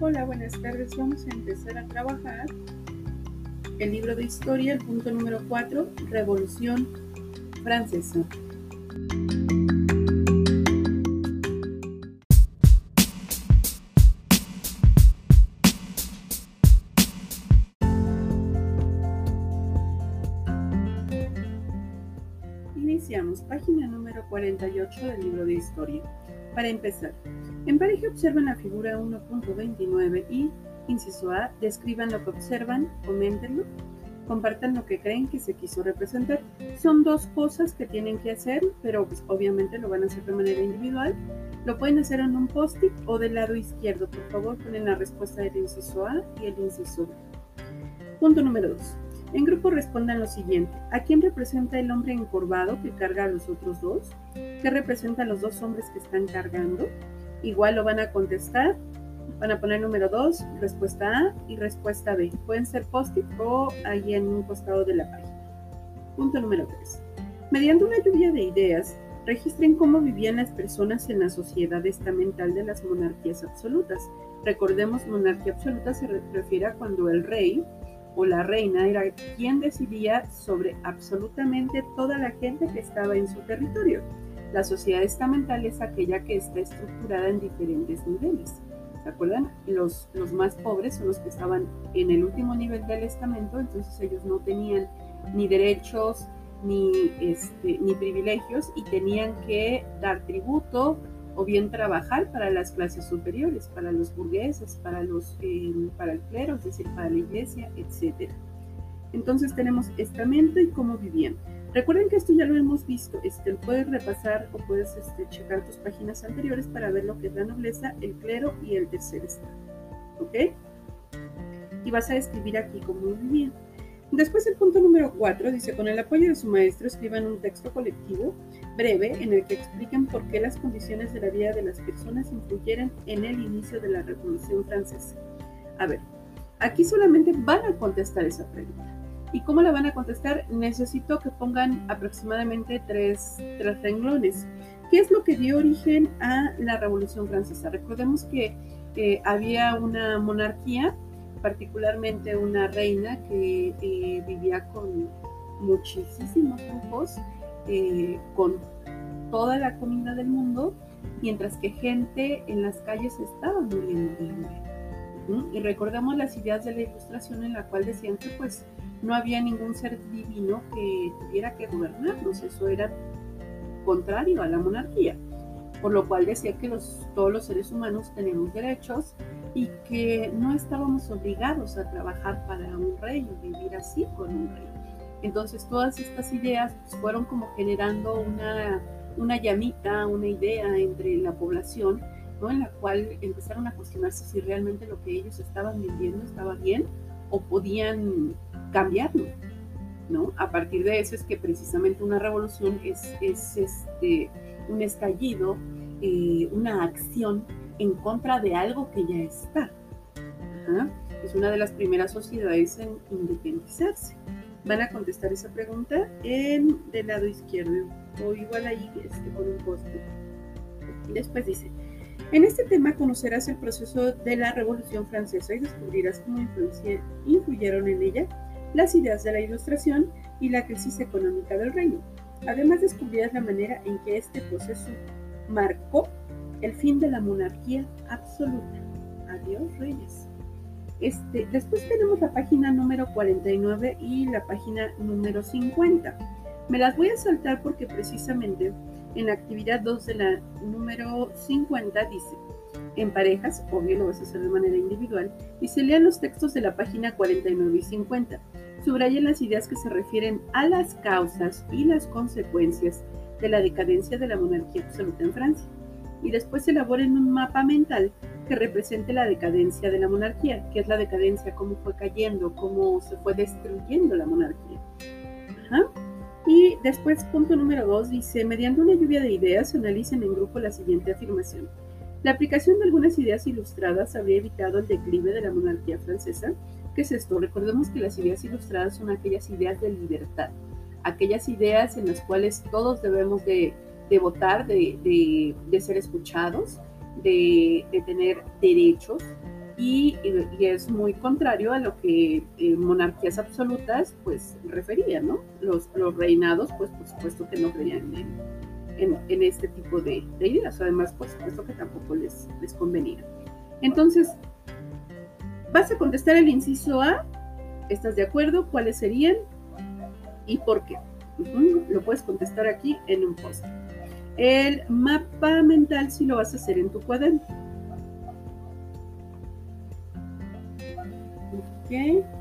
Hola, buenas tardes. Vamos a empezar a trabajar el libro de historia, el punto número 4, Revolución Francesa. Iniciamos página número 48 del libro de historia. Para empezar, en pareja observan la figura 1.29 y, inciso A, describan lo que observan, coméntenlo, compartan lo que creen que se quiso representar. Son dos cosas que tienen que hacer, pero pues, obviamente lo van a hacer de manera individual. Lo pueden hacer en un post-it o del lado izquierdo. Por favor, ponen la respuesta del inciso A y el inciso B. Punto número 2. En grupo respondan lo siguiente. ¿A quién representa el hombre encorvado que carga a los otros dos? ¿Qué representan los dos hombres que están cargando? Igual lo van a contestar. Van a poner número 2, respuesta A y respuesta B. Pueden ser post-it o ahí en un costado de la página. Punto número 3. Mediante una lluvia de ideas, registren cómo vivían las personas en la sociedad estamental de las monarquías absolutas. Recordemos, monarquía absoluta se refiere a cuando el rey o la reina era quien decidía sobre absolutamente toda la gente que estaba en su territorio. La sociedad estamental es aquella que está estructurada en diferentes niveles. ¿Se acuerdan? Los, más pobres son los que estaban en el último nivel del estamento, entonces ellos no tenían ni derechos ni, este, privilegios y tenían que dar tributo, o bien trabajar para las clases superiores, para los burgueses, para, los, eh, para el clero, es decir, para la iglesia, etc. Entonces tenemos estamento y cómo vivían. Recuerden que esto ya lo hemos visto, este, puedes repasar o puedes este, checar tus páginas anteriores para ver lo que es la nobleza, el clero y el tercer estado. ¿Ok? Y vas a escribir aquí cómo vivían. Después el punto número 4 dice, con el apoyo de su maestro escriban un texto colectivo breve en el que expliquen por qué las condiciones de la vida de las personas influyeron en el inicio de la Revolución Francesa. A ver, aquí solamente van a contestar esa pregunta. ¿Y cómo la van a contestar? Necesito que pongan aproximadamente tres, tres renglones. ¿Qué es lo que dio origen a la Revolución Francesa? Recordemos que eh, había una monarquía particularmente una reina que eh, vivía con muchísimos lujos, eh, con toda la comida del mundo, mientras que gente en las calles estaba muriendo de hambre. Y recordamos las ideas de la ilustración en la cual decían que pues no había ningún ser divino que tuviera que gobernarnos, eso era contrario a la monarquía, por lo cual decía que los, todos los seres humanos tenemos derechos y que no estábamos obligados a trabajar para un rey o vivir así con un rey. Entonces todas estas ideas pues, fueron como generando una, una llamita, una idea entre la población, en la cual empezaron a cuestionarse si realmente lo que ellos estaban viviendo estaba bien o podían cambiarlo. ¿no? A partir de eso es que precisamente una revolución es, es este, un estallido, eh, una acción en contra de algo que ya está. Es una de las primeras sociedades en independizarse. Van a contestar esa pregunta en del lado izquierdo o igual ahí este, con un poste. Después dice, en este tema conocerás el proceso de la Revolución Francesa y descubrirás cómo influyeron en ella las ideas de la Ilustración y la crisis económica del reino. Además descubrirás la manera en que este proceso marcó el fin de la monarquía absoluta. Adiós, reyes. Este, después tenemos la página número 49 y la página número 50. Me las voy a saltar porque precisamente en la actividad 2 de la número 50 dice, en parejas, obvio lo vas a hacer de manera individual, y se lean los textos de la página 49 y 50. Subrayen las ideas que se refieren a las causas y las consecuencias de la decadencia de la monarquía absoluta en Francia y después elaboren un mapa mental que represente la decadencia de la monarquía. ¿Qué es la decadencia? ¿Cómo fue cayendo? ¿Cómo se fue destruyendo la monarquía? Y después, punto número dos, dice, mediante una lluvia de ideas, analicen en grupo la siguiente afirmación. La aplicación de algunas ideas ilustradas habría evitado el declive de la monarquía francesa. ¿Qué es esto? Recordemos que las ideas ilustradas son aquellas ideas de libertad, aquellas ideas en las cuales todos debemos de de votar, de, ser escuchados, de, tener derechos, y, es muy contrario a lo que eh, monarquías absolutas pues referían, ¿no? Los, los reinados pues por supuesto que no creían en, en, este tipo de, de, ideas, además por supuesto que tampoco les, les convenía. Entonces, vas a contestar el inciso A, ¿estás de acuerdo? ¿Cuáles serían? ¿Y por qué? Lo puedes contestar aquí en un post. El mapa mental sí lo vas a hacer en tu cuaderno. 嗯。